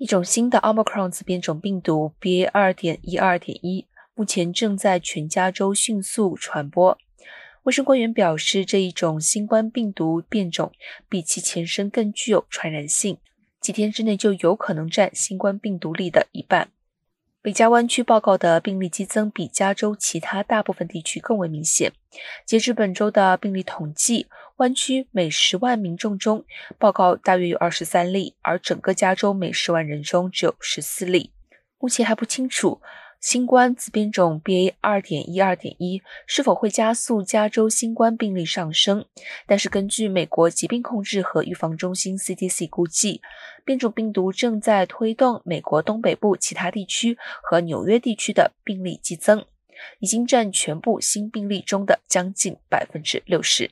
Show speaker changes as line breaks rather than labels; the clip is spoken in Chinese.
一种新的 Omicron 子变种病毒 BA. 二点一二点一，目前正在全加州迅速传播。卫生官员表示，这一种新冠病毒变种比其前身更具有传染性，几天之内就有可能占新冠病毒里的一半。北加湾区报告的病例激增比加州其他大部分地区更为明显。截至本周的病例统计，湾区每十万民众中报告大约有二十三例，而整个加州每十万人中只有十四例。目前还不清楚。新冠子变种 BA. 二点一二点一是否会加速加州新冠病例上升？但是根据美国疾病控制和预防中心 CDC 估计，变种病毒正在推动美国东北部其他地区和纽约地区的病例激增，已经占全部新病例中的将近百分之六十。